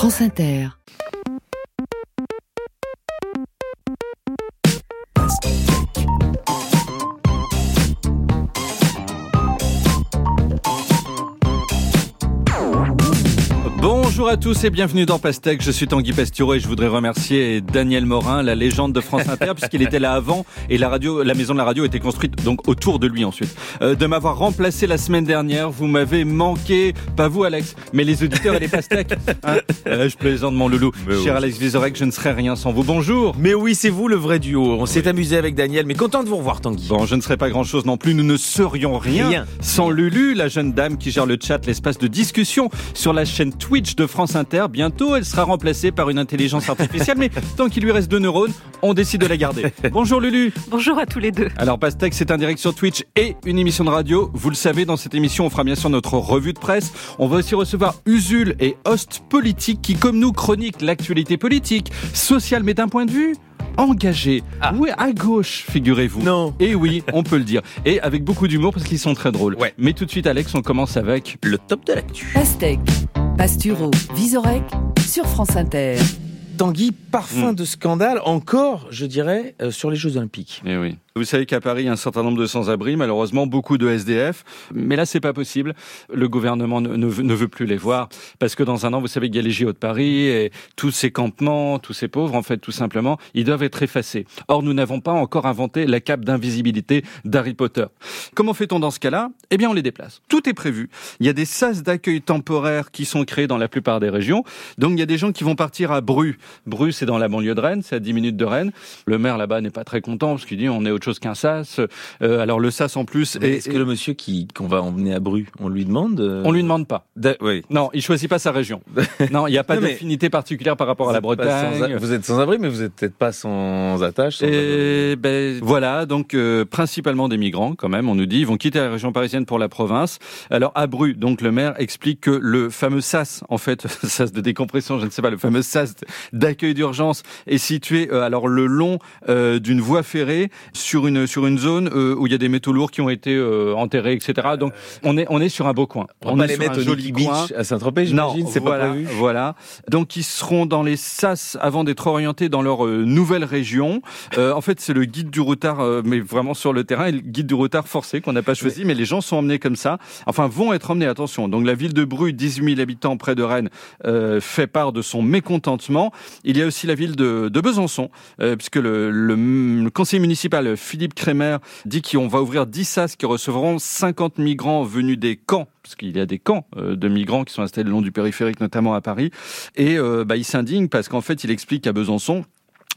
France Inter. Bonjour à tous et bienvenue dans Pastèque. Je suis Tanguy Pastureau et je voudrais remercier Daniel Morin, la légende de France Inter, puisqu'il était là avant et la radio, la maison de la radio était construite donc autour de lui ensuite. Euh, de m'avoir remplacé la semaine dernière, vous m'avez manqué, pas vous Alex, mais les auditeurs et les pastèques. Hein euh, je plaisante mon loulou. Cher Alex Vizorek, je ne serais rien sans vous. Bonjour. Mais oui, c'est vous le vrai duo. On s'est amusé avec Daniel, mais content de vous revoir Tanguy. Bon, je ne serais pas grand chose non plus. Nous ne serions rien, Rien. sans Lulu, la jeune dame qui gère le chat, l'espace de discussion sur la chaîne Twitch de France Inter. Bientôt, elle sera remplacée par une intelligence artificielle, mais tant qu'il lui reste deux neurones, on décide de la garder. Bonjour Lulu. Bonjour à tous les deux. Alors Pastèque, c'est un direct sur Twitch et une émission de radio. Vous le savez, dans cette émission, on fera bien sûr notre revue de presse. On va aussi recevoir Usul et Host Politique qui, comme nous, chroniquent l'actualité politique, sociale, mais d'un point de vue engagé. Ah. Oui, à gauche, figurez-vous. Non. Et oui, on peut le dire. Et avec beaucoup d'humour parce qu'ils sont très drôles. Ouais. Mais tout de suite, Alex, on commence avec... Le top de l'actu. Pastèque, Pastureau, Visorek sur France Inter. Tanguy, parfum Mm. de scandale, encore, je dirais, euh, sur les Jeux Olympiques. Eh oui. Vous savez qu'à Paris, il y a un certain nombre de sans-abri, malheureusement, beaucoup de SDF. Mais là, c'est pas possible. Le gouvernement ne, veut, plus les voir. Parce que dans un an, vous savez qu'il y a les JO de Paris et tous ces campements, tous ces pauvres, en fait, tout simplement, ils doivent être effacés. Or, nous n'avons pas encore inventé la cape d'invisibilité d'Harry Potter. Comment fait-on dans ce cas-là? Eh bien, on les déplace. Tout est prévu. Il y a des sas d'accueil temporaires qui sont créés dans la plupart des régions. Donc, il y a des gens qui vont partir à Bru. Bru, c'est dans la banlieue de Rennes, c'est à 10 minutes de Rennes. Le maire là-bas n'est pas très content parce qu'il dit on est autre chose qu'un sas. Euh, alors, le sas en plus, Est-ce que le monsieur qui qu'on va emmener à Bru, on lui demande euh, on lui demande pas. Oui. Non, il choisit pas sa région. Non, il n'y a pas d'affinité particulière par rapport à la sans- Bretagne. vous êtes sans abri, mais vous êtes peut-être pas sans attache. sans- Et ben voilà, donc euh, principalement des migrants quand même, on nous dit, ils vont quitter la région parisienne pour la province. Alors à Bru, donc le maire explique que le fameux SAS, en fait, SAS de décompression, je ne sais pas, le fameux SAS d'accueil d'urgence est situé euh, alors le long euh, d'une voie ferrée sur une sur une zone euh, où il y a des métaux lourds qui ont été euh, enterrés, etc. Donc on est on est sur un beau coin. On va est les sur mettre un au joli coin. À Saint-Tropez, Non, j'imagine, c'est voilà, pas prévu. Voilà. Donc ils seront dans les SAS avant d'être orientés dans leur euh, nouvelle région. Euh, en fait, c'est le guide du routard, euh, mais vraiment sur le terrain, et le guide du routard forcé qu'on n'a pas choisi, mais les gens sont emmenés comme ça. Enfin, vont être emmenés. Attention. Donc la ville de Bru, 18 000 habitants près de Rennes, euh, fait part de son mécontentement. Il y a aussi la ville de, de Besançon, euh, puisque le, le, le conseiller municipal Philippe Crémer dit qu'on va ouvrir 10 SAS qui recevront 50 migrants venus des camps parce qu'il y a des camps euh, de migrants qui sont installés le long du périphérique, notamment à Paris. Et euh, bah, il s'indigne parce qu'en fait, il explique qu'à Besançon,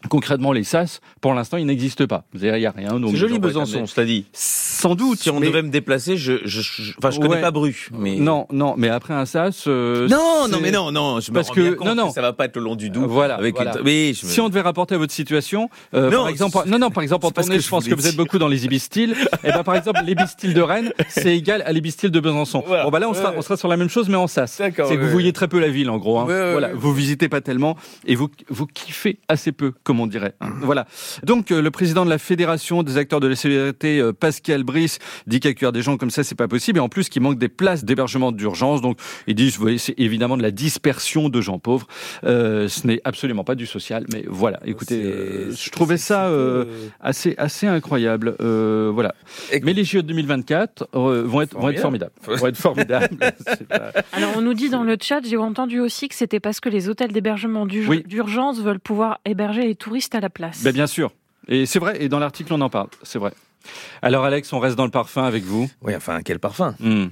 concrètement, les SAS, pour l'instant, ils n'existent pas. Il n'y a rien. C'est joli Besançon, cela dit. Sans doute. Si on mais- devait me déplacer, je, je, je- enfin, je connais Ouais. pas Bru, mais Non, non, mais après un SAS. euh, non, non, mais non, non, je me Parce rends que- bien compte non, non. que ça va pas être le long du Doubs. Voilà, avec voilà. une- oui, je me- Si on devait rapporter à votre situation, euh, Non, par exemple, non, non, par exemple, en tournée, je pense que vous êtes beaucoup dans les ibistyles. et ben, par exemple, l'ibistyle de Rennes, c'est égal à l'ibistyle de Besançon. Voilà. Bon, bah là, on sera, Ouais. on sera sur la même chose, mais en SAS. C'est que vous voyez très peu la ville, en gros. hein. Voilà, vous visitez pas tellement et vous, vous kiffez assez peu, comme on dirait. hein. Voilà. Donc, euh, le président de la Fédération des acteurs de la solidarité, euh, Pascal Brice, dit qu'accueillir des gens comme ça, c'est pas possible. Et en plus, qu'il manque des places d'hébergement d'urgence. Donc, il dit, vous voyez, c'est évidemment de la dispersion de gens pauvres. Euh, ce n'est absolument pas du social, mais voilà. Écoutez, euh, je trouvais ça euh, assez assez incroyable. Euh, voilà. Mais les JO de 2024 euh, vont être vont être formidables. Vont être formidables. Pas- Alors on nous dit dans le chat, j'ai entendu aussi que c'était parce que les hôtels d'hébergement Oui. d'urgence veulent pouvoir héberger les touristes à la place. Ben, bien sûr. Et c'est vrai. Et dans l'article, on en parle. C'est vrai. Alors Alex, on reste dans le parfum avec vous. Oui, enfin, quel parfum? Hmm.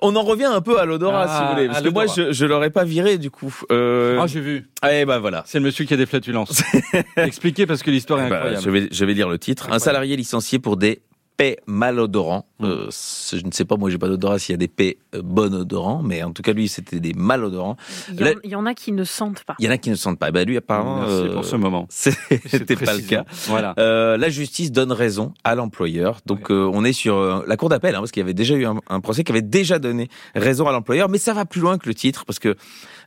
On en revient un peu à l'odorat, Ah, si vous voulez. Parce que moi, je, je l'aurais pas viré, du coup. Euh... Ah, j'ai vu. eh ben voilà. C'est le monsieur qui a des flatulences. Expliquez parce que l'histoire est Bah, incroyable. je, vais, je vais lire le titre. Un salarié licencié pour des paix malodorants. Euh, je ne sais pas, moi j'ai pas d'odorat s'il y a des paix euh, bon odorants, mais en tout cas lui c'était des malodorants. Il y, en, là- il y en a qui ne sentent pas. Il y en a qui ne sentent pas. Ben lui apparemment, Merci euh, pour ce moment. c'était pas le cas. Voilà. Euh, la justice donne raison à l'employeur. Donc euh, on est sur euh, la cour d'appel, hein, parce qu'il y avait déjà eu un, un procès qui avait déjà donné raison à l'employeur, mais ça va plus loin que le titre, parce que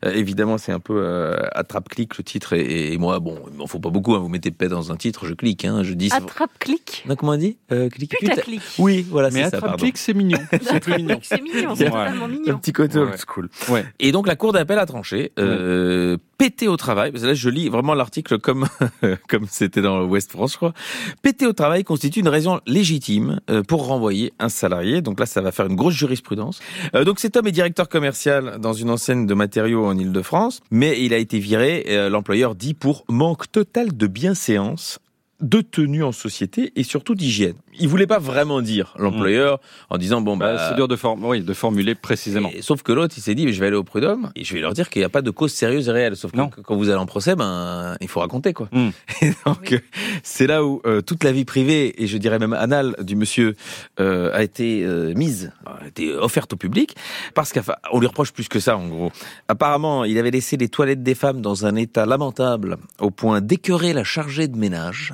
euh, évidemment c'est un peu euh, attrape-clic le titre, et, et moi bon, il m'en faut pas beaucoup. Hein, vous mettez paix dans un titre, je clique, hein, je dis. ça- Attrape-clic Non, comment on dit euh, clic, Putaclic. Oui, voilà, Mais Attrape-pique, c'est mignon. C'est plus mignon. C'est mignon, c'est totalement Un mignon. petit côté Ouais. old school. Ouais. Et donc la cour d'appel a tranché, euh, pété au travail, parce que là je lis vraiment l'article comme comme c'était dans West France, je crois. Pété au travail constitue une raison légitime euh, pour renvoyer un salarié. Donc là ça va faire une grosse jurisprudence. Euh, donc cet homme est directeur commercial dans une enseigne de matériaux en Île-de-France, mais il a été viré, euh, l'employeur dit, pour manque total de bienséance de tenue en société et surtout d'hygiène. Il voulait pas vraiment dire l'employeur en disant bon bah, Bah, c'est dur de, form- oui, de formuler précisément. et- sauf que l'autre, il s'est dit, je vais aller au prud'homme et je vais leur dire qu'il n'y a pas de cause sérieuse et réelle. Sauf que quand vous allez en procès, ben, il faut raconter, quoi. Mm. Et donc, c'est là où euh, toute la vie privée, et je dirais même anale du monsieur, euh, a été euh, mise, a été offerte au public, parce qu'on lui reproche plus que ça, en gros. Apparemment, il avait laissé les toilettes des femmes dans un état lamentable, au point d'écœurer la chargée de ménage.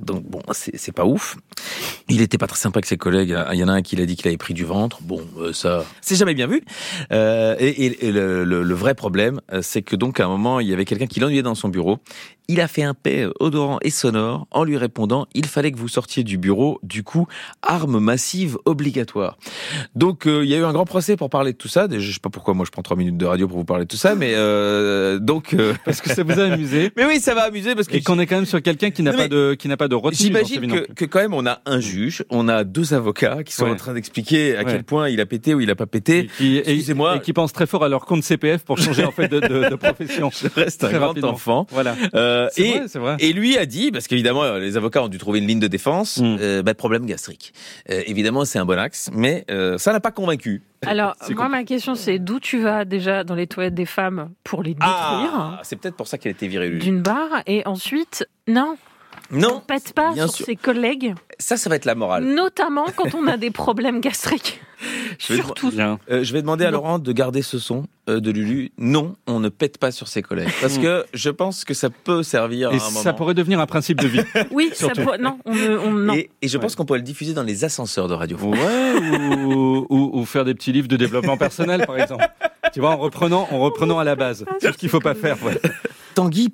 Donc bon, c'est pas ouf. Il était pas très sympa avec ses collègues. Il y en a un qui l'a dit qu'il avait pris du ventre. Bon, euh, ça, c'est jamais bien vu. Euh, et et- et le, le- le vrai problème, euh, c'est que donc à un moment, il y avait quelqu'un qui l'ennuyait dans son bureau. Il a fait un paix odorant et sonore en lui répondant il fallait que vous sortiez du bureau. Du coup, arme massive obligatoire. Donc euh, il y a eu un grand procès pour parler de tout ça. Je sais pas pourquoi moi je prends trois minutes de radio pour vous parler de tout ça, mais euh, donc. euh, Parce que ça vous a amusé. mais oui, ça va amuser parce que Et qu'on est quand même sur quelqu'un qui n'a pas de qui n'a pas de retenue. J'imagine que, quand même on a un juge, on a deux avocats qui sont Ouais. en train d'expliquer à Ouais. quel point il a pété ou il a pas pété. et- Excusez-moi. et qui pensent très fort à leur compte CPF pour changer en fait de, de, de profession. Je reste un grand rapidement. enfant. Voilà. Euh, C'est et, vrai, c'est vrai. et lui a dit, parce qu'évidemment les avocats ont dû trouver une ligne de défense, Mm. euh, bah, problème gastrique. Euh, évidemment c'est un bon axe, mais euh, ça n'a pas convaincu. Alors, C'est moi, ma question, c'est d'où tu vas déjà dans les toilettes des femmes pour les détruire Ah, c'est peut-être pour ça qu'elle était virée lui. D'une barre, et ensuite, non, on Non, pète pas bien sur sûr. ses collègues, ça ça va être la morale. notamment quand on a des problèmes gastriques. Je vais Surtout. Euh, je vais demander à. Laurent de garder ce son euh, de Lulu. Non, on ne pète pas sur ses collègues. Parce que je pense que ça peut servir Et à un ça pourrait devenir un principe de vie. Oui, ça Surtout. pourrait- non, on, ne- on- non. Et, et je pense qu'on pourrait le diffuser dans les ascenseurs de radio. Ouais, ou, ou, ou faire des petits livres de développement personnel, par exemple. Tu vois, en reprenant, en reprenant à la base. C'est ce qu'il faut pas faire. ouais. Tanguy,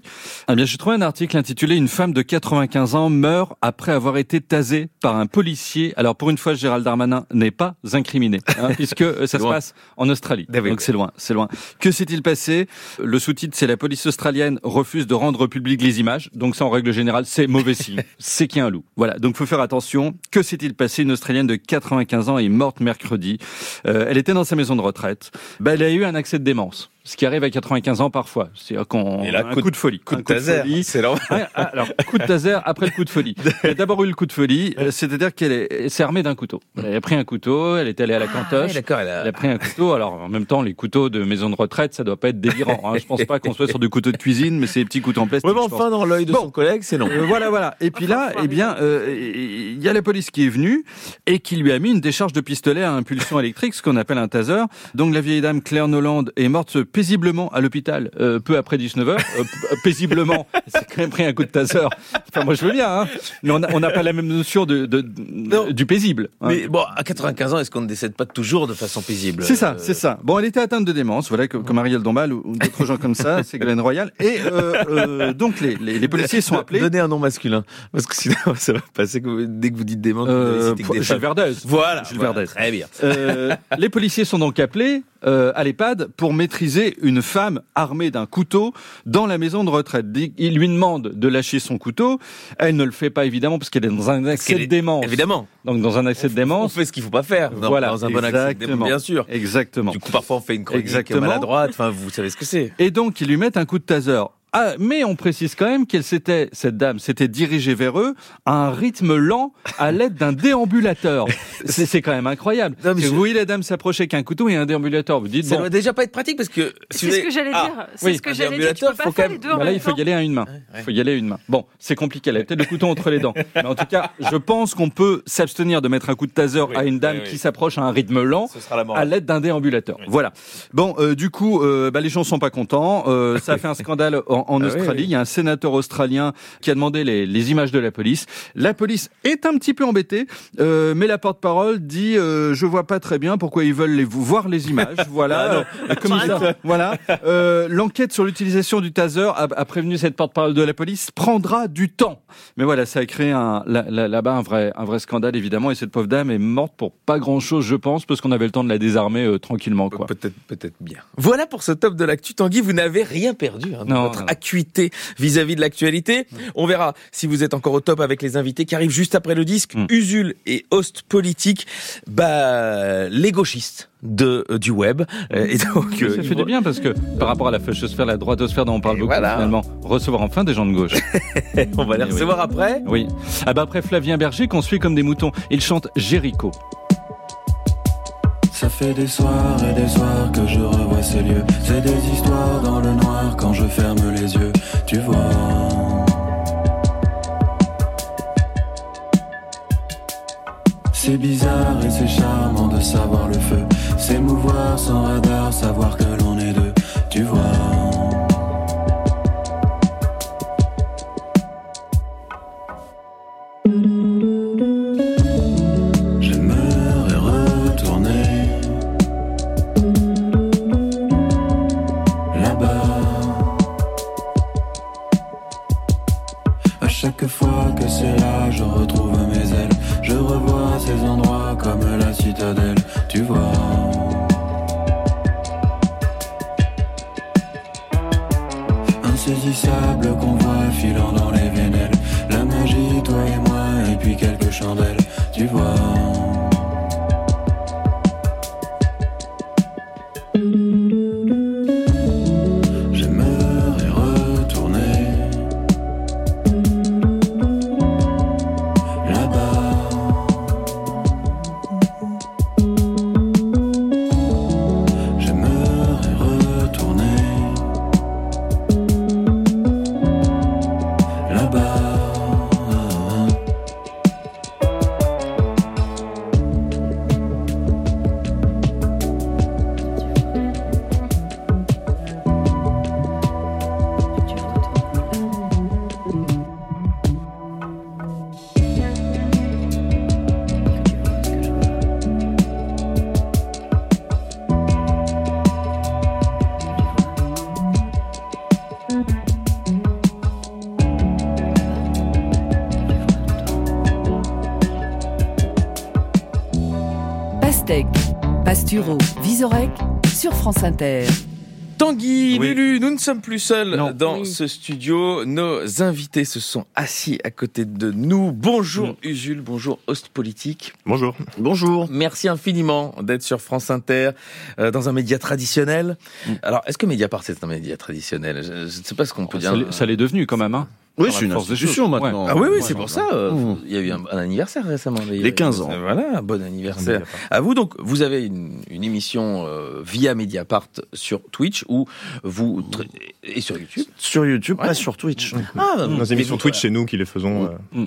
Eh bien, j'ai trouvé un article intitulé Une femme de 95 ans meurt après avoir été tasée par un policier. Alors, pour une fois, Gérald Darmanin n'est pas incriminé, hein, puisque euh, ça se passe en Australie. Ah. Donc, c'est loin, c'est loin. Que s'est-il passé? Le sous-titre, c'est la police australienne refuse de rendre public les images. Donc, ça, en règle générale, c'est mauvais signe. c'est qu'il y a un loup. Voilà. Donc, faut faire attention. Que s'est-il passé? Une Australienne de 95 ans est morte mercredi. Euh, elle était dans sa maison de retraite. Ben, elle a eu un accès de démence. Ce qui arrive à 95 ans parfois. C'est-à-dire qu'on là, un coup coup de- de folie. coup de taser. C'est normal. Ouais, ah, alors, coup de taser après le coup de folie. Elle a d'abord eu le coup de folie, euh, c'est-à-dire qu'elle est- elle s'est armée d'un couteau. Elle a pris un couteau, elle est allée à la Ah, cantoche. elle a- Elle a pris un couteau. Alors, en même temps, les couteaux de maison de retraite, ça doit pas être délirant. Hein. Je pense pas qu'on soit sur du couteau de cuisine, mais c'est des petits couteaux en plastique. Ouais, mais enfin, dans l'œil de Bon. son collègue, c'est non. Euh, voilà, voilà. Et puis là, eh bien, euh, il y a la police qui est venue et qui lui a mis une décharge de pistolet à impulsion électrique, ce qu'on appelle un taser. Donc la vieille dame Claire Noland est morte paisiblement à l'hôpital euh, peu après 19 h paisiblement, c'est quand même pris un coup de taser. Enfin, moi je veux bien, hein. mais on n'a pas la même notion de, du paisible. hein. Mais bon, à 95 ans, est-ce qu'on ne décède pas toujours de façon paisible? C'est ça, Euh, c'est ça. Bon, elle était atteinte de démence, voilà, comme, Ariel Dombal ou, ou d'autres gens comme ça, c'est Royal. Et euh, euh, donc les, les, les policiers sont appelés. Donnez un nom masculin. Parce que sinon, ça va passer que vous- dès que vous dites mots, Euh, vous que des Gilles femmes. Verdez. Voilà, Gilles voilà, Verdez. Très bien. Euh, les policiers sont donc appelés euh, à l'EHPAD pour maîtriser une femme armée d'un couteau dans la maison de retraite. Ils lui demandent de lâcher son couteau. Elle ne le fait pas évidemment parce qu'elle est dans un accès de démence. Évidemment. Donc dans un accès de On démence. fait ce qu'il faut pas faire dans, Voilà, dans un bon accès de démence, bien sûr. Exactement. Du coup, parfois, on fait une chronique Exactement. maladroite. Enfin, vous savez ce que c'est. Et donc, ils lui mettent un coup de taser. Ah, mais on précise quand même qu'elle s'était, cette dame s'était dirigée vers eux à un rythme lent à l'aide d'un déambulateur. C'est c'est quand même incroyable. Non, je- vous voyez la dame s'approcher avec un couteau et un déambulateur. Vous dites, Ça bon, doit déjà pas être pratique parce que. si C'est vous ce avez- que j'allais Ah, dire. C'est oui, ce que un j'allais dire. Tu déambulateur, peux pas faire les deux en Bah là, même il faut temps. y aller à une main. Il faut y aller à une main. Bon, c'est compliqué. Elle a peut-être le couteau entre les dents. Mais en tout cas, je pense qu'on peut s'abstenir de mettre un coup de taser Oui, à une dame oui, qui s'approche à un rythme lent. La. À l'aide d'un déambulateur. Voilà. Bon, euh, du coup, euh, bah, les gens sont pas contents. Euh, ça a fait un scandale en, en Ah Australie. oui, oui. Il y a un sénateur australien qui a demandé les, les images de la police. La police est un petit peu embêtée, euh, mais la porte-parole dit euh, je vois pas très bien pourquoi ils veulent les, voir les images. Voilà. Euh, comme ça, voilà. Euh, L'enquête sur l'utilisation du taser a, a prévenu cette porte-parole de la police prendra du temps. Mais voilà, ça a créé là-bas un vrai, un vrai scandale évidemment. Et cette pauvre dame est morte pour pas grand-chose, je pense, parce qu'on avait le temps de la désarmer euh, tranquillement. Peut-être, peut-être bien. Voilà pour ce top de l'actu. Tanguy, vous n'avez rien perdu hein, non. Acuité vis-à-vis de l'actualité. On verra si vous êtes encore au top avec les invités qui arrivent juste après le disque. Mm. Usul et Host Politique, bah, les gauchistes de, euh, du web. Euh, Et donc, ça euh, fait du bien parce que par rapport à la fauchosphère, la droitosphère dont on parle beaucoup voilà. finalement, recevoir enfin des gens de gauche. on va les oui. recevoir après. Oui. Ah bah après Flavien Berger qu'on suit comme des moutons. Il chante Jéricho. Ça fait des soirs et des soirs que je revois ces lieux. C'est des histoires dans le noir quand je ferme les yeux. Tu vois. C'est bizarre et c'est charmant de savoir le feu. S'émouvoir sans radar, savoir que l'on est deux. Tu vois. France Inter. Tanguy, Oui. Lulu, nous ne sommes plus seuls Non. dans Oui. ce studio. Nos invités se sont assis à côté de nous. Bonjour Mm. Usul, bonjour Host Politique. Bonjour. Bonjour. Merci infiniment d'être sur France Inter euh, dans un média traditionnel. Mm. Alors, est-ce que Mediapart c'est un média traditionnel? Je, ne sais pas ce qu'on peut dire. Ça l'est- ça l'est devenu quand même. Hein. Oui, c'est une institution maintenant. Ah oui, oui, c'est pour ça. euh, Mmh. Il y a eu un, un anniversaire récemment. d'ailleurs. Les 15 ans. Voilà, un bon anniversaire. À vous, donc, vous avez une, une émission euh, via Mediapart sur Twitch ou vous tra- et sur YouTube. Sur YouTube, Ouais. pas sur Twitch. Ah, Nos émissions Twitch, c'est nous qui les faisons. euh,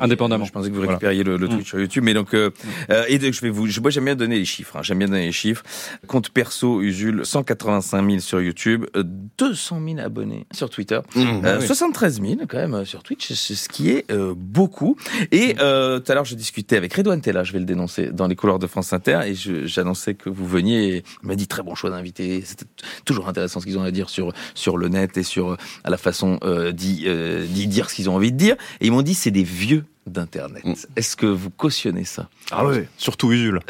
Indépendamment. Je pensais que vous Voilà. récupériez le, le Mm. Twitch sur YouTube, mais donc euh, euh, et donc, je vais vous, je, moi j'aime bien donner les chiffres. hein, j'aime bien donner les chiffres. Compte perso Usul, 185 000 sur YouTube, euh, 200 000 abonnés sur Twitter, Mmh. euh, oui. 73 000 quand même euh, sur Twitch, c'est ce qui est euh, beaucoup. Et euh, tout à l'heure je discutais avec Redouane Tella, je vais le dénoncer dans les couloirs de France Inter, et j'annonçais que vous veniez. Et il m'a dit très bon choix d'invité. C'était toujours intéressant ce qu'ils ont à dire sur sur le net et sur euh, à la façon euh, d'y euh, d'y dire ce qu'ils ont envie de dire. Et ils m'ont dit c'est des vieux d'internet. Mm. Est-ce que vous cautionnez ça Ah ouais, surtout Usul.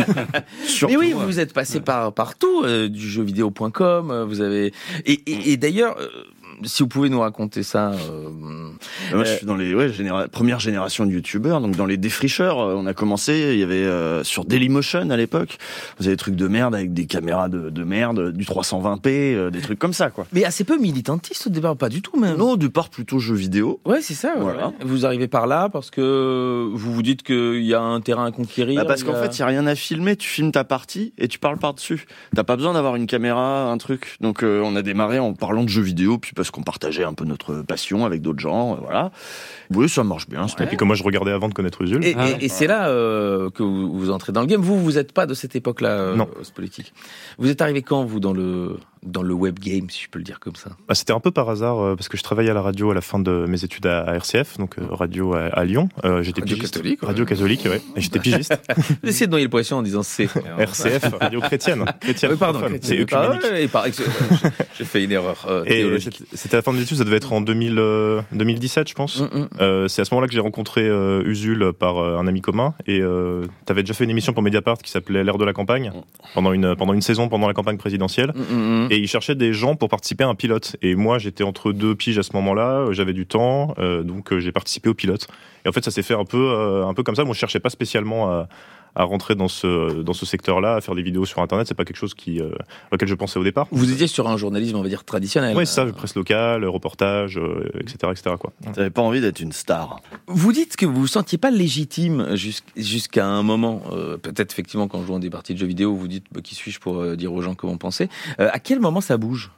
surtout. Mais oui, vous êtes passé par partout, euh, du jeuxvideo.com, euh, vous avez et, et, et d'ailleurs, euh, si vous pouvez nous raconter ça. euh, Moi, je suis dans les ouais, généra- premières générations de youtubeurs, donc dans les défricheurs. euh, On a commencé, il y avait euh, sur Dailymotion à l'époque. Vous avez des trucs de merde avec des caméras de, de merde, du 320p, euh, des trucs comme ça, quoi. Mais assez peu militantiste au départ, pas du tout même. Non, du part plutôt jeux vidéo. Ouais, c'est ça. ouais, Voilà. ouais. Vous arrivez par là parce que vous vous dites qu'il y a un terrain à conquérir. Bah, parce qu'en a- fait, il y a rien à filmer. Tu filmes ta partie et tu parles par dessus. T'as pas besoin d'avoir une caméra, un truc. Donc, euh, on a démarré en parlant de jeux vidéo, puis parce parce qu'on partageait un peu notre passion avec d'autres gens, euh, voilà. Oui, ça marche bien. Et puis comme moi je regardais avant de connaître Usul. Et, Ah et- ouais. et c'est là euh, que vous, vous entrez dans le game. Vous, vous n'êtes pas de cette époque-là, euh, Non. politique. Vous êtes arrivé quand, vous, dans le, dans le web game, si je peux le dire comme ça? Bah, C'était un peu par hasard euh, parce que je travaillais à la radio à la fin de mes études à, à RCF, donc euh, radio à, à Lyon. Euh, j'étais Radio pigiste. catholique, ouais. Radio catholique, ouais. Et j'étais pigiste. Vous essayez de noyer le poisson en disant c'est. RCF, radio chrétienne. chrétienne Oui, pardon. C'est Ah, œcuménique. ouais, ouais, par- j'ai fait une erreur euh, Et. C'était- la fin de l'étude, ça devait être en 2000, euh, 2017, je pense. Mm, mm. Euh, c'est à ce moment-là que j'ai rencontré euh, Usul par euh, un ami commun et euh, t'avais déjà fait une émission pour Mediapart qui s'appelait L'ère de la campagne pendant une pendant une saison pendant la campagne présidentielle Mm, mm, mm. et il cherchait des gens pour participer à un pilote et moi j'étais entre deux piges à ce moment-là euh, j'avais du temps donc j'ai participé au pilote et en fait ça s'est fait un peu un peu comme ça moi je cherchais pas spécialement à à rentrer dans ce dans ce secteur-là à faire des vidéos sur internet c'est pas quelque chose qui euh, auquel je pensais au départ Vous étiez sur un journalisme, on va dire, traditionnel. oui ça presse locale reportage euh, etc etc quoi T'avais pas envie d'être une star. Vous dites que vous vous sentiez pas légitime jusqu'- jusqu'à un moment, euh, peut-être effectivement quand on joue des parties de jeux vidéo, vous dites bah, qui suis-je pour euh, dire aux gens comment penser. Euh, à quel moment ça bouge?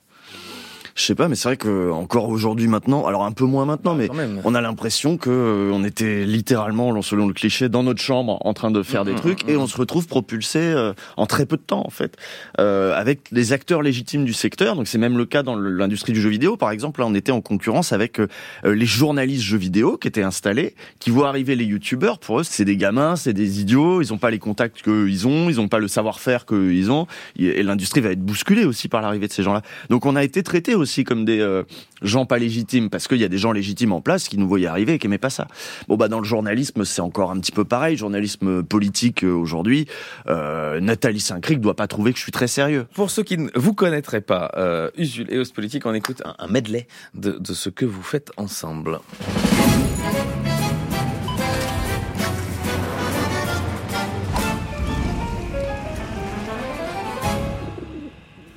Je sais pas, mais c'est vrai que encore aujourd'hui maintenant, alors un peu moins maintenant, mais Quand même. on a l'impression que euh, on était littéralement, selon le cliché, dans notre chambre en train de faire des Mhm, trucs mhm. et on se retrouve propulsé euh, en très peu de temps en fait, euh, avec les acteurs légitimes du secteur. Donc c'est même le cas dans l'industrie du jeu vidéo, par exemple. Là, on était en concurrence avec euh, euh, les journalistes jeux vidéo qui étaient installés, qui voient arriver les youtubeurs. Pour eux, c'est des gamins, c'est des idiots. Ils ont pas les contacts qu'ils ont, ils ont pas le savoir-faire qu'ils ont. Et l'industrie va être bousculée aussi par l'arrivée de ces gens-là. Donc on a été traités aussi comme des euh, gens pas légitimes parce qu'il y a des gens légitimes en place qui nous voyaient arriver et qui aimaient pas ça. Bon bah dans le journalisme c'est encore un petit peu pareil, journalisme politique euh, aujourd'hui. Euh, Nathalie Saint-Cric doit pas trouver que je suis très sérieux. Pour ceux qui ne vous connaîtraient pas, Usul et Politique, on écoute un, un medley de, de ce que vous faites ensemble.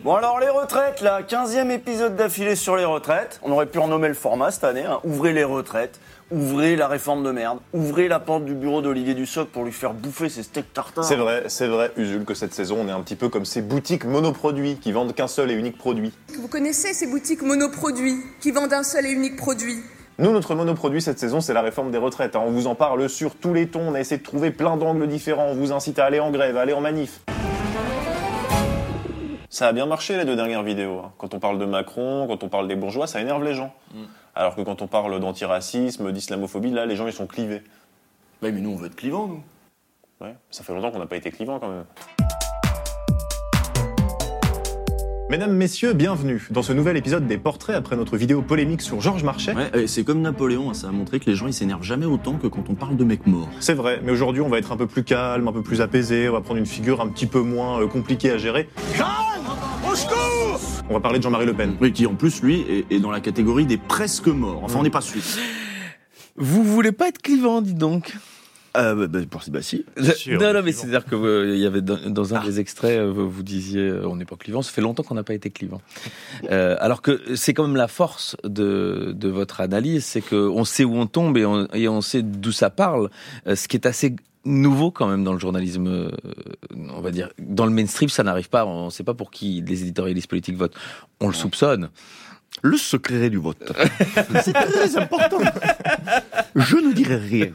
Bon alors les retraites là, 15e épisode d'affilée sur les retraites. On aurait pu renommer le format cette année, hein. ouvrez les retraites. Ouvrez la réforme de merde. Ouvrez la porte du bureau d'Olivier Dussopt pour lui faire bouffer ses steaks tartare. C'est vrai, c'est vrai, Usul, que cette saison, on est un petit peu comme ces boutiques monoproduits qui vendent qu'un seul et unique produit. Vous connaissez ces boutiques monoproduits qui vendent un seul et unique produit? Nous, notre monoproduit cette saison, c'est la réforme des retraites. hein. On vous en parle sur tous les tons, on a essayé de trouver plein d'angles différents, on vous incite à aller en grève, à aller en manif. Ça a bien marché les deux dernières vidéos. hein. Quand on parle de Macron, quand on parle des bourgeois, ça énerve les gens. Alors que quand on parle d'antiracisme, d'islamophobie, là, les gens ils sont clivés. Ouais, mais nous on veut être clivants nous. Ouais, ça fait longtemps qu'on n'a pas été clivants quand même. Mesdames, Messieurs, bienvenue dans ce nouvel épisode des Portraits après notre vidéo polémique sur Georges Marchais. Ouais, et c'est comme Napoléon, hein, ça a montré que les gens ils s'énervent jamais autant que quand on parle de mecs morts. C'est vrai, mais aujourd'hui on va être un peu plus calme, un peu plus apaisé, on va prendre une figure un petit peu moins euh, compliquée à gérer. On va parler de Jean-Marie Le Pen. Oui, qui en plus lui est, est dans la catégorie des presque morts. Enfin on n'est pas sûr. Vous voulez pas être clivant, dis donc Euh, bah, bah, pour- bah, si. sûr, non, non, mais c'est-à-dire que euh, il y avait dans, dans un des extraits, euh, vous, vous disiez, euh, on n'est pas clivant. Ça fait longtemps qu'on n'a pas été clivant. Euh, alors que c'est quand même la force de, de votre analyse, c'est que on sait où on tombe et on, et on sait d'où ça parle. Euh, ce qui est assez nouveau quand même dans le journalisme, euh, on va dire, dans le mainstream, ça n'arrive pas. On ne sait pas pour qui les éditorialistes politiques votent. On le soupçonne. Le secret du vote. c'est très important. Je ne dirai rien.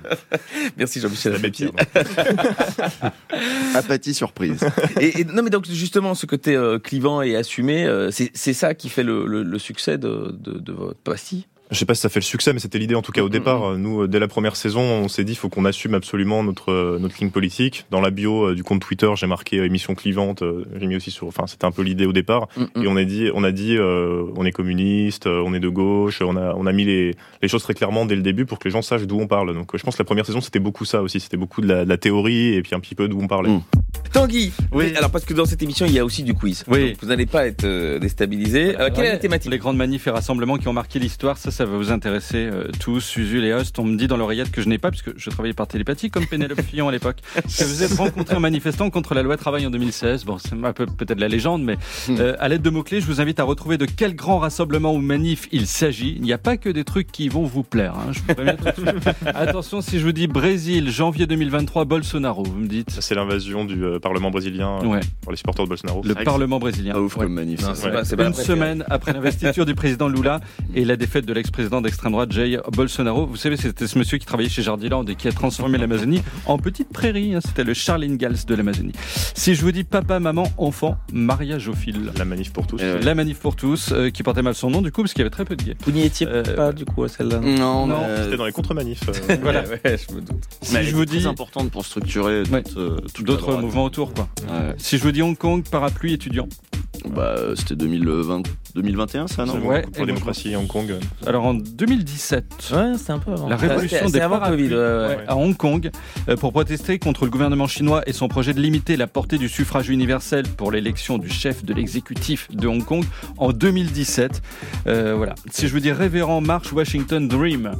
Merci Jean-Michel Pierre. Apathie surprise. et, et- non, mais donc justement, ce côté euh, clivant et assumé, euh, c'est c'est ça qui fait le, le- le succès de, de, de votre pastille? Je sais pas si ça fait le succès, mais c'était l'idée en tout cas au départ. Nous, euh, dès la première saison, on s'est dit, il faut qu'on assume absolument notre euh, notre ligne politique. Dans la bio euh, du compte Twitter, j'ai marqué émission clivante. J'ai mis aussi sur, enfin, c'était un peu l'idée au départ. Et on a dit, on a dit, euh, on est communiste, on est de gauche. On a on a mis les les choses très clairement dès le début pour que les gens sachent d'où on parle. Donc, je pense que la première saison, c'était beaucoup ça aussi. C'était beaucoup de la, de la théorie et puis un petit peu d'où on parlait. Mm. Tanguy, Oui. alors parce que dans cette émission, il y a aussi du quiz. Oui. Donc, vous n'allez pas être déstabilisé. Euh, quelle est la thématique? Les grandes manifs et rassemblements qui ont marqué l'histoire, ça ça va vous intéresser euh, tous, Usul et Host. On me dit dans l'oreillette que je n'ai pas, puisque je travaillais par télépathie, comme Pénélope Fillon à l'époque, que vous êtes rencontré en manifestant contre la loi travail en 2016. Bon, c'est un peu peut-être la légende, mais euh, à l'aide de mots-clés, je vous invite à retrouver de quel grand rassemblement ou manif il s'agit. Il n'y a pas que des trucs qui vont vous plaire. hein, je vous préviens. Attention, si je vous dis Brésil, janvier 2023, Bolsonaro, vous me dites Ça, c'est l'invasion du euh, Parlement brésilien euh, Ouais. par les supporters de Bolsonaro. le Parlement brésilien. Pas ouf Ouais. comme manif. Non, pas- Une semaine après l'investiture du président Lula et la défaite de l'ex-président d'extrême droite Jair Bolsonaro. Vous savez, c'était ce monsieur qui travaillait chez Jardiland et qui a transformé l'Amazonie en petite prairie. hein. C'était le Charles Ingalls de l'Amazonie. Si je vous dis papa, maman, enfant, mariage au fil. La manif pour tous. Euh, La manif pour tous, euh, qui portait mal son nom du coup, parce qu'il y avait très peu de gays. Vous n'y étiez Euh, pas du coup à celle-là Non, Non. mais- C'était dans les contre-manifs. euh, Voilà. Ouais, ouais, je me doute. Si mais elle je vous très dis importante pour structurer Ouais. euh, d'autres mouvements autour, quoi. Ouais. Si je vous dis Hong Kong, parapluie étudiant. Bah, euh, c'était 2020, 2021, ça, non c'est Ouais, pour la démocratie Hong Kong. Alors en 2017. Ouais, c'était un peu avant. La révolution des avant Covid. ouais. à Hong Kong euh, pour protester contre le gouvernement chinois et son projet de limiter la portée du suffrage universel pour l'élection du chef de l'exécutif de Hong Kong en 2017. Euh, voilà. Si je vous dis révérend March Washington Dream,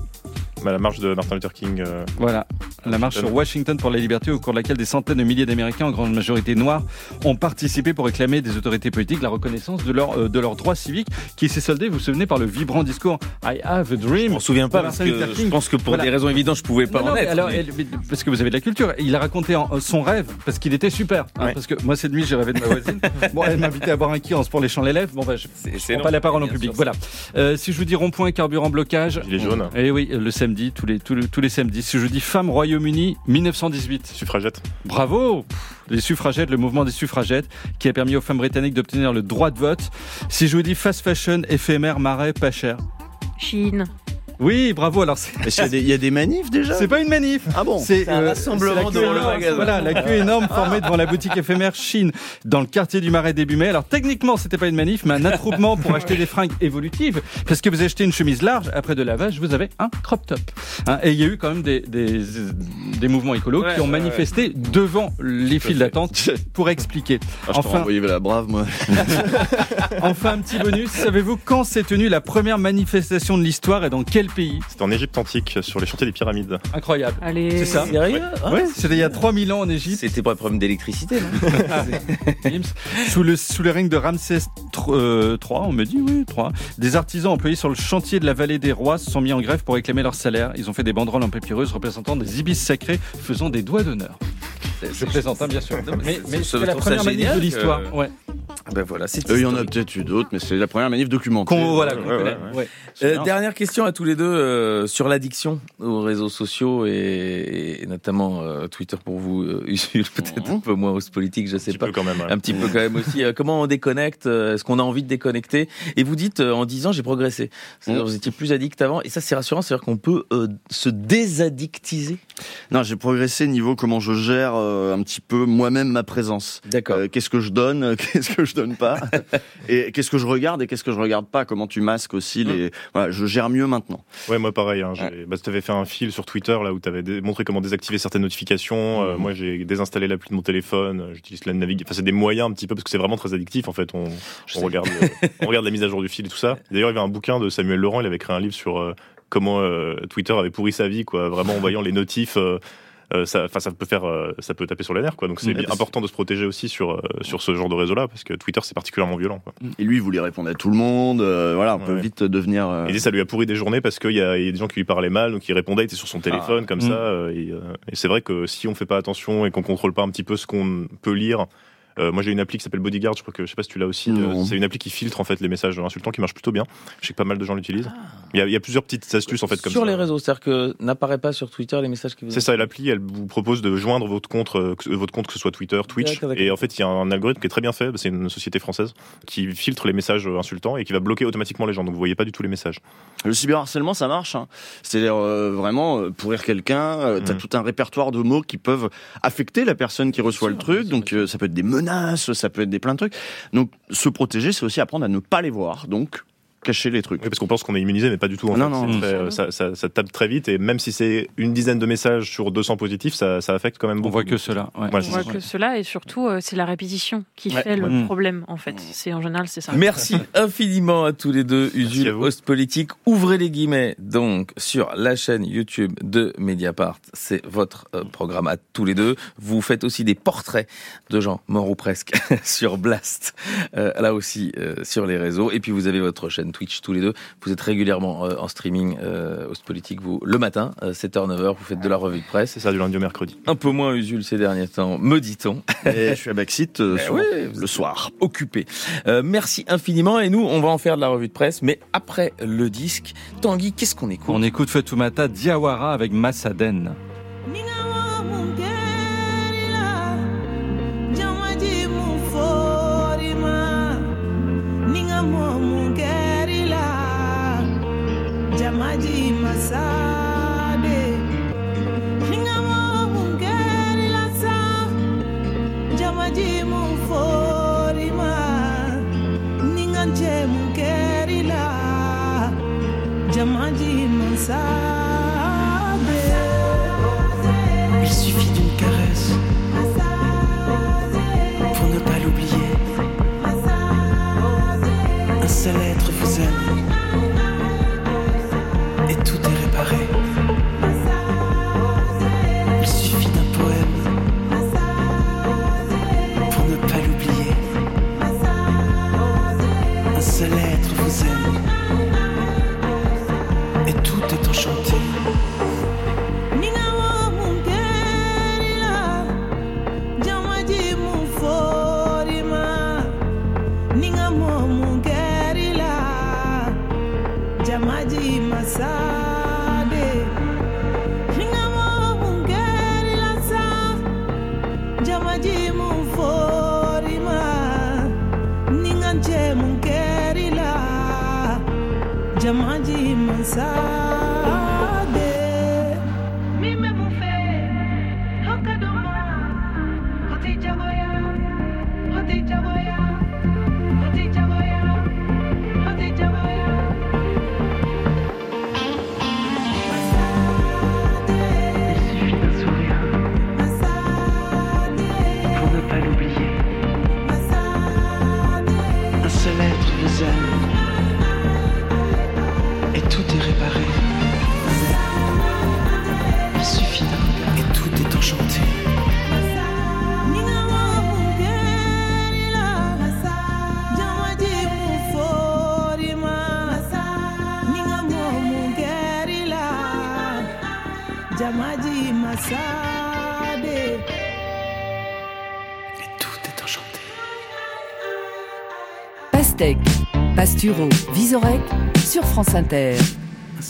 bah, la marche de Martin Luther King. euh, voilà. La marche sur Washington pour la liberté au cours de laquelle des centaines de milliers d'Américains, en grande majorité noirs, ont participé pour réclamer des autorités politiques la reconnaissance de, leur, euh, de leurs droits civiques qui s'est soldé, vous vous souvenez, par le vibrant discours I have a Je dream. m'en souviens pas Voilà, parce Martin que Luther King. je pense que pour Voilà. des raisons évidentes, je pouvais pas Non, en non, être. alors, mais- elle- mais parce que vous avez de la culture. Il a raconté en- son rêve parce qu'il était super. hein, Ouais. parce que moi, cette nuit, j'ai rêvé de ma voisine. bon, elle m'invitait à boire un kiosque pour les champs l'élève. Bon, bah, je C'est- je c'est prends pas la parole en public. sûr, Voilà. Euh, si je vous dis rond-point, carburant, blocage. Gilets jaunes. Eh oui, le samedi, tous les, tous les, tous les samedis. Si je vous dis femme Royaume-Uni, 1918. Suffragette. Bravo Les suffragettes, le mouvement des suffragettes, qui a permis aux femmes britanniques d'obtenir le droit de vote. Si je vous dis fast fashion, éphémère, marais, pas cher. Chine. Oui, bravo. Alors, y il y, a des manifs déjà c'est pas une manif. Ah bon C'est un euh, rassemblement le magasin. Voilà, la queue énorme formée devant la boutique éphémère Chine, dans le quartier du Marais début mai. Alors techniquement, c'était pas une manif, mais un attroupement pour acheter des fringues évolutives, parce que vous achetez une chemise large, après de lavage, vous avez un crop top. Hein, et il y a eu quand même des, des, des mouvements écolos Ouais, qui ont ouais, manifesté devant les files d'attente pour expliquer. Ah, je Enfin- la brave, moi. Enfin, un petit bonus, savez-vous quand s'est tenue la première manifestation de l'histoire et dans quel pays C'était en Égypte antique, sur les chantiers des pyramides. Incroyable. Allez. C'est ça. Sérieux Ah, Oui, c'était il y a 3000 ans en Égypte. C'était pas un problème d'électricité, non James, sous le sous le règne de Ramsès III, on me dit oui, 3. Des artisans employés sur le chantier de la vallée des rois se sont mis en grève pour réclamer leur salaire. Ils ont fait des banderoles en papyrus représentant des ibis sacrés faisant des doigts d'honneur. Je plaisante, hein, bien sûr. Non, mais Mais, c'est- la première manif de que- l'histoire. Ouais. Ben voilà, c'est Euh, Il y en a peut-être eu d'autres, mais c'est la première manif documentée. Qu'on voilà, Ouais, ouais, ouais. Ouais. Euh, dernière question à tous les deux euh, sur l'addiction aux réseaux sociaux et, et notamment euh, Twitter pour vous, euh, peut-être Mhm. un peu moins aux politiques, je Un sais petit pas. peu quand même. ouais. Un petit peu quand même aussi. Comment on déconnecte Est-ce qu'on a envie de déconnecter? Et vous dites en 10 ans j'ai progressé. Mhm. Vous étiez plus addict avant et ça c'est rassurant. C'est-à-dire qu'on peut se désaddictiser. Non, j'ai progressé niveau comment je gère un petit peu moi-même ma présence. D'accord. Qu'est-ce que je donne, qu'est-ce que je donne pas, et qu'est-ce que je regarde et qu'est-ce que je regarde pas? Comment tu masques aussi les. Voilà, je gère mieux maintenant. Ouais, moi pareil. Hein, j'ai- bah, tu avais fait un fil sur Twitter là où tu avais montré comment désactiver certaines notifications. Euh, Mhm. moi, j'ai désinstallé l'appli de mon téléphone. euh, J'utilise la navigation. Enfin, c'est des moyens un petit peu parce que c'est vraiment très addictif en fait. On, regarde, euh, on regarde la mise à jour du fil et tout ça. D'ailleurs, il y avait un bouquin de Samuel Laurent. Il avait écrit un livre sur euh, comment Twitter avait pourri sa vie, quoi. Vraiment en voyant les notifs. Euh, ça, enfin, ça peut faire, euh, ça peut taper sur les nerfs, quoi. Donc c'est Ouais, parce- important de se protéger aussi sur euh, sur ce genre de réseau-là, parce que Twitter c'est particulièrement violent. Quoi. Et lui, il voulait répondre à tout le monde. euh, voilà, on peut Ouais. vite devenir. Et dit, ça lui a pourri des journées parce qu'il y, a il y a des gens qui lui parlaient mal, donc il répondait, il était sur son téléphone comme Mm. ça. euh, Et, euh, et c'est vrai que si on fait pas attention et qu'on contrôle pas un petit peu ce qu'on peut lire. Euh, moi j'ai une appli qui s'appelle Bodyguard, je crois que je sais pas si tu l'as aussi. Euh, c'est une appli qui filtre en fait les messages insultants qui marche plutôt bien. Je sais que pas mal de gens l'utilisent. Il y, a, il y a plusieurs petites astuces en fait comme sur ça. les réseaux, c'est-à-dire que n'apparaît pas sur Twitter les messages qui vous. C'est ça, l'appli, elle vous propose de joindre votre compte, euh, que- votre compte que ce soit Twitter, Twitch. Et en fait, il y a un algorithme qui est très bien fait. C'est une société française qui filtre les messages euh, insultants et qui va bloquer automatiquement les gens. Donc vous voyez pas du tout les messages. Le cyberharcèlement, ça marche. Hein. C'est-à-dire euh, vraiment euh, pourrir quelqu'un. euh, T'as Mhm. tout un répertoire de mots qui peuvent affecter la personne qui reçoit sûr, le truc. Donc euh, ça peut être des menaces, ça peut être des plein de trucs. Donc se protéger, c'est aussi apprendre à ne pas les voir. Donc cacher les trucs. Oui, parce qu'on pense qu'on est immunisé, mais pas du tout. En Non, fait. non, C'est non. très, euh, ça, ça, ça tape très vite, et même si c'est une dizaine de messages sur 200 positifs, ça, ça affecte quand même On beaucoup. voit que cela. ouais. Voilà, On voit ça. que cela et surtout euh, c'est la répétition qui Ouais. fait le Mm. problème en fait. C'est en général c'est ça. Merci infiniment à tous les deux, Usul, host politique. Ouvrez les guillemets, donc, sur la chaîne YouTube de Mediapart. C'est votre euh, programme à tous les deux. Vous faites aussi des portraits de gens morts ou presque sur Blast, euh, là aussi euh, sur les réseaux. Et puis vous avez votre chaîne Twitch tous les deux. Vous êtes régulièrement euh, en streaming, euh, host politique, vous, le matin, euh, 7h, 9h, vous faites de la revue de presse. C'est ça, du lundi au mercredi. Un peu moins Usul ces derniers temps, me dit-on. Et je suis à Backseat euh, Eh oui, le soir. occupé. Euh, merci infiniment et nous on va en faire de la revue de presse mais après le disque Tanguy qu'est-ce qu'on écoute? On écoute Fatoumata Diawara avec Massaden. I'm jamaji mansa Pastèque, Pasturo, Visorec sur France Inter. Un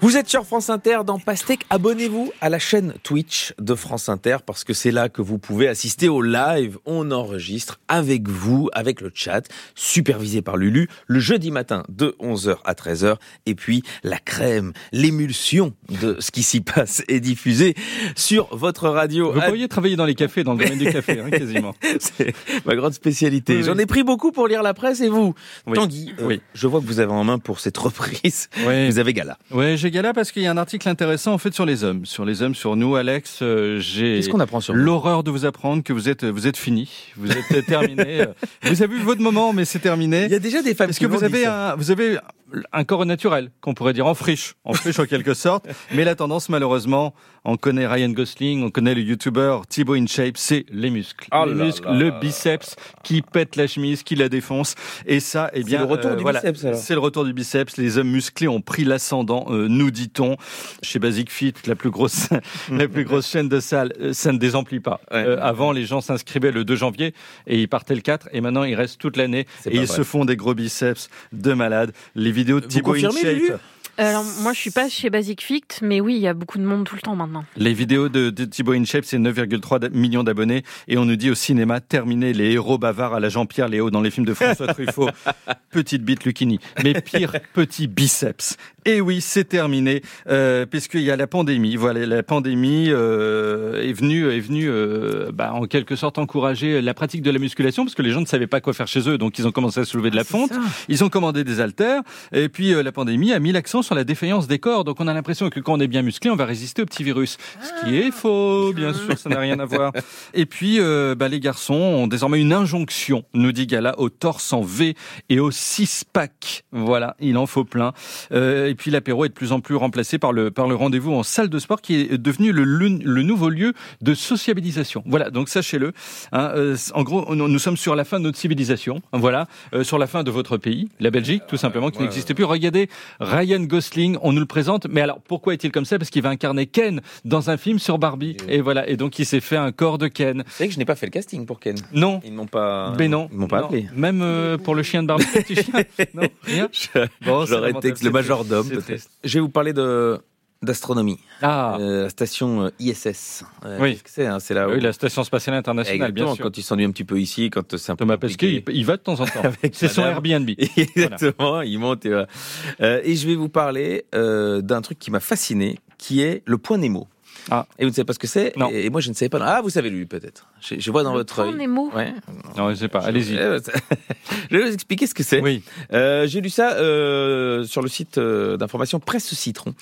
Vous êtes sur France Inter dans Pastèque. Abonnez-vous à la chaîne Twitch de France Inter parce que c'est là que vous pouvez assister au live. On enregistre avec vous, avec le chat, supervisé par Lulu, le jeudi matin de 11h à 13h. Et puis la crème, l'émulsion de ce qui s'y passe est diffusée sur votre radio. Vous pourriez travailler dans les cafés, dans le domaine du café, hein, quasiment. C'est ma grande spécialité. Oui, oui. J'en ai pris beaucoup pour lire la presse et vous, Oui. Tanguy, euh, Oui. je vois que vous avez en main pour cette reprise. Oui. Vous avez gala. Ouais, j'ai gala parce qu'il y a un article intéressant en fait sur les hommes, sur les hommes, sur nous, Alex. euh, j'ai Qu'est-ce qu'on apprend sur l'horreur de vous apprendre que vous êtes, vous êtes fini, vous êtes terminé. euh, vous avez eu votre moment, mais c'est terminé. Il y a déjà des femmes Est-ce qui que vous avez un, vous avez un corps naturel qu'on pourrait dire en friche, en friche en quelque sorte. Mais la tendance, malheureusement, on connaît Ryan Gosling, on connaît le YouTuber Thibaut InShape, c'est les muscles, Oh les muscles, là le là biceps qui pète la chemise, qui la défonce. Et ça, eh bien, le retour du voilà, biceps, c'est le retour du biceps. Les hommes musclés ont pris l'ascendant, euh, nous dit-on. Chez Basic Fit, la plus grosse, la plus grosse chaîne de salles, euh, ça ne désemplit pas. Ouais. Euh, avant, les gens s'inscrivaient le 2 janvier et ils partaient le 4 et maintenant ils restent toute l'année C'est et ils vrai. se font des gros biceps de malades. Les vidéos de Thibaut InShape. Lulu Alors, moi, je suis pas chez Basic Fit, mais oui, il y a beaucoup de monde tout le temps maintenant. Les vidéos de, de Thibaut InShape, c'est 9,3 d- millions d'abonnés. Et on nous dit au cinéma, terminé les héros bavards à la Jean-Pierre Léo dans les films de François Truffaut. Petite bite Lucchini. Mais pire, petit biceps. Et oui, c'est terminé, euh, puisqu'il y a la pandémie. Voilà, la pandémie euh, est venue, est venue euh, bah, en quelque sorte encourager la pratique de la musculation, parce que les gens ne savaient pas quoi faire chez eux, donc ils ont commencé à soulever de la fonte. Ils ont commandé des haltères. Et puis euh, la pandémie a mis l'accent sur la défaillance des corps. Donc on a l'impression que quand on est bien musclé, on va résister au petit virus. Ce qui est faux, bien sûr, ça n'a rien à voir. Et puis euh, bah, les garçons ont désormais une injonction, nous dit Gala, au torse en V et au six-pack. Voilà, il en faut plein. Euh, et puis l'apéro est de plus en plus remplacé par le, par le rendez-vous en salle de sport qui est devenu le, le, le nouveau lieu de sociabilisation. Voilà, donc sachez-le. Hein, euh, en gros, nous, nous sommes sur la fin de notre civilisation. Voilà, euh, sur la fin de votre pays, la Belgique, tout simplement, qui ouais, n'existe plus. Regardez, Ryan Gosling, on nous le présente. Mais alors, pourquoi est-il comme ça? Parce qu'il va incarner Ken dans un film sur Barbie. Et voilà, et donc il s'est fait un corps de Ken. C'est vrai que je n'ai pas fait le casting pour Ken. Non. Ils m'ont pas. Mais non. Ils m'ont pas Non. appelé. Même euh, pour le chien de Barbie, le petit chien. Non, rien. Bon, J'aurais été le majordome. Je vais vous parler de d'astronomie. Ah. Euh, la station euh, ISS. Euh, Oui. C'est hein C'est là où... Oui, la station spatiale internationale, Exactement, bien sûr. quand il s'ennuie un petit peu ici, quand c'est un peu Thomas Pesquet, il, il va de temps en temps. C'est son. Airbnb. Exactement, il monte et voilà. Euh, et je vais vous parler euh, d'un truc qui m'a fasciné, qui est le point Nemo. Ah. Et vous ne savez pas ce que c'est Non. Et moi, je ne savais pas. Ah, vous savez lui peut-être. Je, je vois dans Le votre œil. Nemo. Ouais. Non, je sais pas. Allez-y. Je vais vous expliquer ce que c'est. Oui. Euh, J'ai lu ça euh, sur le site euh, d'information Presse Citron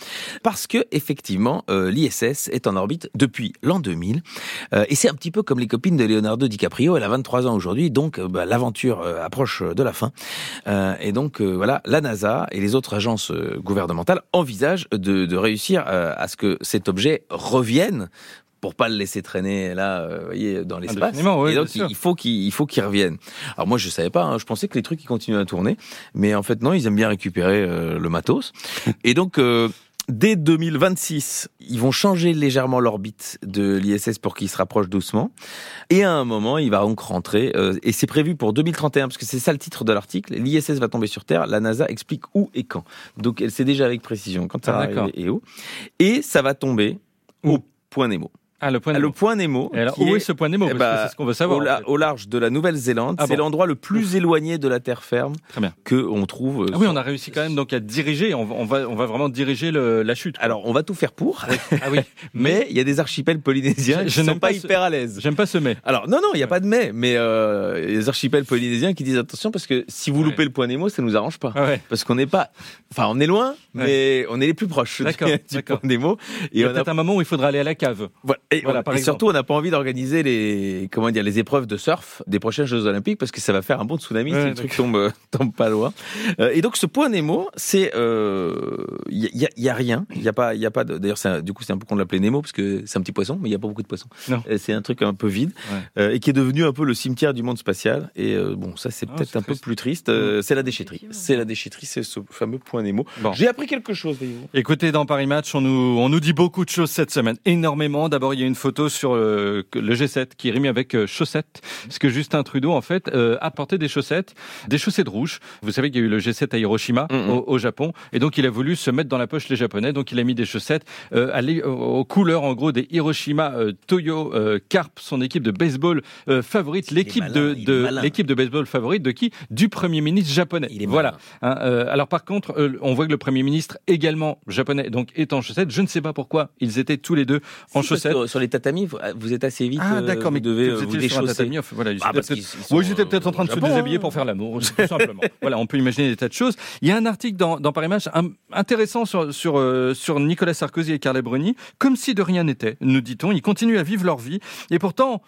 parce que effectivement euh, l'ISS est en orbite depuis l'an 2000 euh, et c'est un petit peu comme les copines de Leonardo DiCaprio. Elle a 23 ans aujourd'hui, donc euh, bah, l'aventure euh, approche de la fin Euh, et donc euh, voilà la NASA et les autres agences euh, gouvernementales envisagent de, de réussir euh, à ce que cet objet revienne pour pas le laisser traîner là, euh, vous voyez, dans l'espace. Oui, et donc il faut qu'il il faut qu'il revienne. Alors moi je savais pas, hein, je pensais que les trucs ils continuaient à tourner, mais en fait non, ils aiment bien récupérer euh, le matos. Et donc euh, dès 2026, ils vont changer légèrement l'orbite de l'ISS pour qu'il se rapproche doucement. Et à un moment, il va donc rentrer, euh, et c'est prévu pour 2031, parce que c'est ça le titre de l'article. L'ISS va tomber sur Terre, la NASA explique où et quand. Donc elle sait déjà avec précision quand ça Ah, va et où. Et ça va tomber au point Nemo. Ah, le point Ah, Nemo. Le point Nemo. Et alors, où est ce point Nemo eh que bah, c'est ce qu'on veut savoir, Au, en la- fait. au large de la Nouvelle-Zélande, Ah c'est bon. l'endroit le plus éloigné de la terre ferme que on trouve. euh, Ah oui, on a réussi quand même donc à diriger. On va, on va, on va vraiment diriger le, la chute. quoi. Alors, on va tout faire pour, ah oui, mais il y a des archipels polynésiens Je- qui je sont pas, pas ce- hyper à l'aise. j'aime pas ce mais. Alors, non, non, il n'y a pas de mais, mais euh, il y a des archipels polynésiens qui disent attention parce que si vous Ouais. loupez le point Nemo, ça nous arrange pas. Ah ouais. Parce qu'on n'est pas, enfin, on est loin, mais on est les plus proches du, point Nemo. Il y a peut-être un moment où il faudra aller à la cave. Voilà. Et, Voilà, on- et surtout, on n'a pas envie d'organiser les, comment dire, les épreuves de surf des prochains Jeux Olympiques parce que ça va faire un bon tsunami Ouais, si le truc tombe, euh, tombe pas loin. Euh, et donc, ce point Nemo, c'est, il y, a, y a rien. Il y a pas, il y a pas d'ailleurs, du coup, c'est un peu qu'on l'appelait Nemo parce que c'est un petit poisson, mais il y a pas beaucoup de poissons. Non. Euh, C'est un truc un peu vide Ouais. euh, et qui est devenu un peu le cimetière du monde spatial. Et euh, bon, ça, c'est Ah, peut-être un peu plus triste. Euh, c'est la déchetterie. C'est la déchetterie, c'est ce fameux point Nemo. Bon. J'ai appris quelque chose. Écoutez, dans Paris Match, on nous, on nous dit beaucoup de choses cette semaine. Énormément. D'abord, il y a une photo sur euh, le G7 qui est remis avec euh, chaussettes. Parce que Justin Trudeau, en fait, euh, a porté des chaussettes, des chaussettes rouges. Vous savez qu'il y a eu le G7 à Hiroshima, Mhm. au, au Japon. Et donc, il a voulu se mettre dans la poche les Japonais. Donc, il a mis des chaussettes euh, l'é- aux couleurs, en gros, des Hiroshima euh, Toyo euh, Carp, son équipe de baseball euh, favorite. L'équipe de, de l'équipe de baseball favorite de qui? Du Premier ministre japonais. Il est voilà. Hein, euh, alors par contre, euh, on voit que le Premier ministre également japonais, donc est en chaussettes. Je ne sais pas pourquoi ils étaient tous les deux en Si, chaussettes. Sur les tatamis, vous, vous êtes assez vite. Ah euh, d'accord, mais vous devez vous euh, vous déchausser. tatami, enfin, voilà, Ah, peut-être- oui, euh, peut-être en train de se déshabiller pour faire l'amour, tout simplement. voilà, on peut imaginer des tas de choses. Il y a un article dans, dans Paris Match un- intéressant sur, sur, euh, sur Nicolas Sarkozy et Carla Bruni, comme si de rien n'était, nous dit-on. Ils continuent à vivre leur vie. Et pourtant,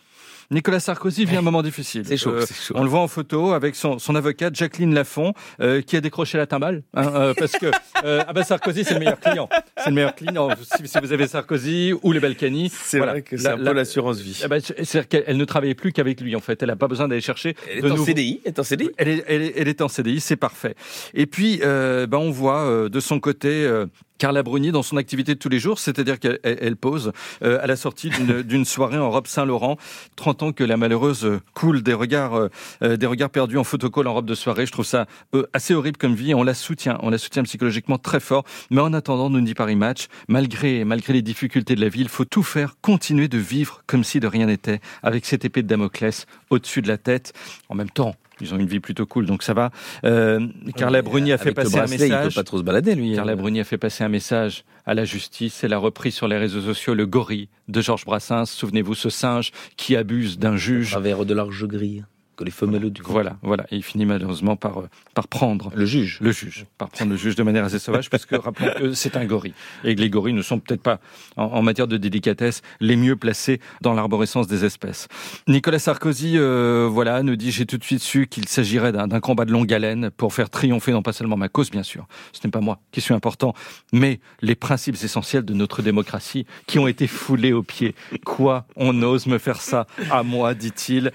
Nicolas Sarkozy vit un moment difficile. C'est chaud, Euh, c'est chaud. On le voit en photo avec son, son avocate Jacqueline Lafont, euh, qui a décroché la timbale, hein, euh, parce que euh, ah bah Sarkozy c'est le meilleur client, c'est le meilleur client. Si, si vous avez Sarkozy ou les Balkany, C'est voilà. vrai que c'est La- un peu la- l'assurance vie. ah bah, C'est-à-dire qu'elle elle ne travaillait plus qu'avec lui en fait. Elle n'a pas besoin d'aller chercher. Elle est en CDI, elle est en CDI. Elle est, elle est, elle est en CDI, c'est parfait. Et puis, euh, bah, on voit euh, de son côté. Carla Bruni dans son activité de tous les jours, c'est-à-dire qu'elle elle- elle pose euh, à la sortie d'une- soirée en robe Saint-Laurent. 30 ans que la malheureuse euh, coule des regards, euh, euh, des regards perdus en photocall en robe de soirée. Je trouve ça euh, assez horrible comme vie on la soutient. On la soutient psychologiquement très fort. Mais en attendant, nous dit Paris Match, malgré, malgré les difficultés de la vie, il faut tout faire, continuer de vivre comme si de rien n'était, avec cette épée de Damoclès au-dessus de la tête. En même temps, ils ont une vie plutôt cool, donc ça va. Euh, Carla Bruni a fait Avec le passer un bracelet, Il message. peut pas trop se balader, lui. Carla Bruni a fait passer un message à la justice. Elle a repris sur les réseaux sociaux le gorille de Georges Brassens. Souvenez-vous, ce singe qui abuse d'un juge. travers de l'arche gris que les femelles du Voilà, voilà. Et il finit malheureusement par, euh, par prendre le juge. Le juge. Par prendre le juge de manière assez sauvage, puisque rappelons que c'est un gorille. Et que les gorilles ne sont peut-être pas, en, en matière de délicatesse, les mieux placés dans l'arborescence des espèces. Nicolas Sarkozy, euh, voilà, nous dit, j'ai tout de suite su qu'il s'agirait d'un d'un combat de longue haleine pour faire triompher non pas seulement ma cause, bien sûr. Ce n'est pas moi qui suis important, mais les principes essentiels de notre démocratie qui ont été foulés aux pieds. Quoi? On ose me faire ça à moi, dit-il.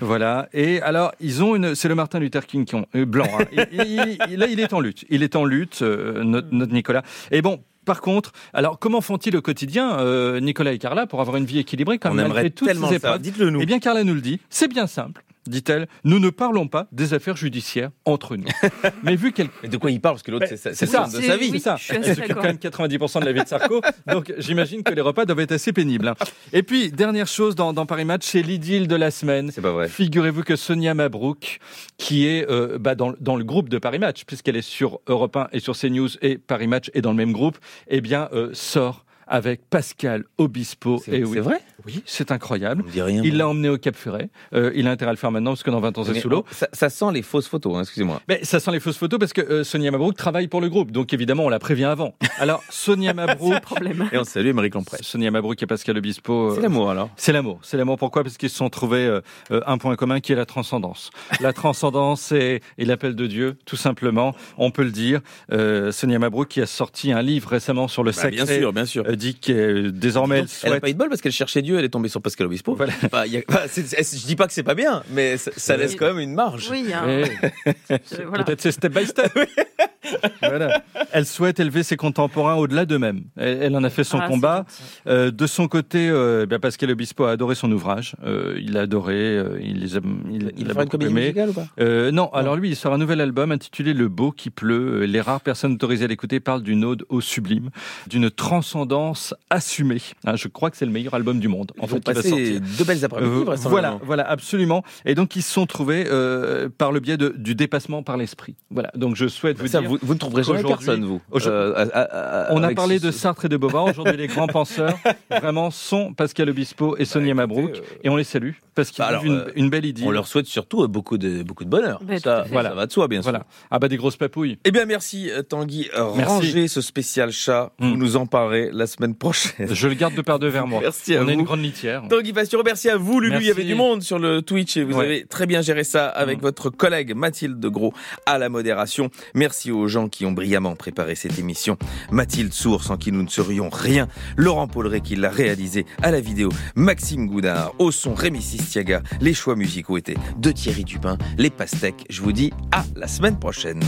Voilà. Et alors, ils ont une. C'est le Martin Luther King qui ont, euh, blanc. hein. Il- il- là, il est en lutte. Il est en lutte, euh, notre, notre Nicolas. Et bon. Par contre, alors comment font-ils au quotidien, euh, Nicolas et Carla, pour avoir une vie équilibrée quand On même aimerait malgré toutes tellement ces épreuves Dites-le nous. Eh bien, Carla nous le dit. C'est bien simple, dit-elle. Nous ne parlons pas des affaires judiciaires entre nous. Mais vu qu'elle Mais de quoi il parle? Parce que l'autre, c'est sa- c'est c'est ça, de sa vie. C'est ça. Elle s'occupe quand même 90% de la vie de Sarko. Donc j'imagine que les repas doivent être assez pénibles. hein. Et puis, dernière chose dans, dans Paris Match, c'est l'idylle de la semaine. C'est pas vrai. Figurez-vous que Sonia Mabrouk, qui est euh, bah, dans, dans le groupe de Paris Match, puisqu'elle est sur Europe 1 et sur CNews, et Paris Match est dans le même groupe, eh bien, euh, sort avec Pascal Obispo. C'est- oui. c'est vrai? Oui, c'est incroyable. On me dit rien. Il l'a emmené au Cap Ferret. Euh, il a intérêt à le faire maintenant, parce que dans 20 ans, c'est sous l'eau. Ça, ça sent les fausses photos, hein, excusez-moi. Mais ça sent les fausses photos parce que euh, Sonia Mabrouk travaille pour le groupe, donc évidemment on la prévient avant. Alors Sonia Mabrouk, Problème. Et on salue Marie Lamprey. Sonia Mabrouk et Pascal Obispo. euh, C'est l'amour alors. C'est l'amour. C'est l'amour. Pourquoi? Parce qu'ils se sont trouvés euh, un point commun qui est la transcendance. La transcendance et l'appel de Dieu, tout simplement. On peut le dire. Euh, Sonia Mabrouk qui a sorti un livre récemment sur le Bah, sacré. bien sûr, bien sûr. Euh, dit que euh, désormais elle Elle a souhaite. pas eu de bol parce qu'elle cherchait Dieu, elle est tombée sur Pascal Obispo. Voilà. Bah, y a- bah, je dis pas que c'est pas bien, mais ça, ça laisse quand même une marge. Oui, il a euh, voilà. Peut-être c'est step by step. Voilà. Elle souhaite élever ses contemporains au-delà d'eux-mêmes. Elle, elle en a fait son Ah, combat. Euh, de son côté, euh, eh bien, Pascal Obispo a adoré son ouvrage. Euh, il l'a adoré. euh, il les a, il, Il fera une beaucoup comédie aimé. musicale ou pas? Euh, non, alors lui, il sort un nouvel album intitulé Le beau qui pleut. Euh, Les rares personnes autorisées à l'écouter parlent d'une ode au sublime, d'une transcendance assumée. Hein, je crois que c'est le meilleur album du monde. En Ils fait, qui va sortir. deux belles après-midi, Euh, voilà, voilà, absolument. Et donc ils se sont trouvés euh, par le biais de, du dépassement par l'esprit. Voilà. Donc je souhaite vous Ça, dire. vous, vous ne trouverez jamais personne, vous. Euh, à- à- à- on a parlé ce- de Sartre et de Beauvoir. Aujourd'hui, les grands penseurs, vraiment, sont Pascal Obispo et Sonia Mabrouk. Et on les salue parce qu'ils Bah ont alors, une, euh, une belle idée. On leur souhaite surtout beaucoup de, beaucoup de bonheur. Bah, ça, voilà. ça va de soi, bien sûr. Voilà. Ah bah des grosses papouilles. Eh bien, merci Tanguy. Merci. Rangez ce spécial chat. Vous Mm. nous en parlerez la semaine prochaine. Je le garde de paire de vers moi. Merci à on a vous. une grande litière. Tanguy Pasture, merci à vous, Lulu. Il y avait du monde sur le Twitch et vous Ouais. avez très bien géré ça avec Mm. votre collègue Mathilde Gros à la modération. Merci aux gens qui ont brillamment préparé cette émission. Mathilde Sour, sans qui nous ne serions rien. Laurent Pauleret qui l'a réalisé à la vidéo. Maxime Goudard, au son Rémi Sistiaga. Les choix musicaux étaient de Thierry Dupin, les pastèques. Je vous dis à la semaine prochaine.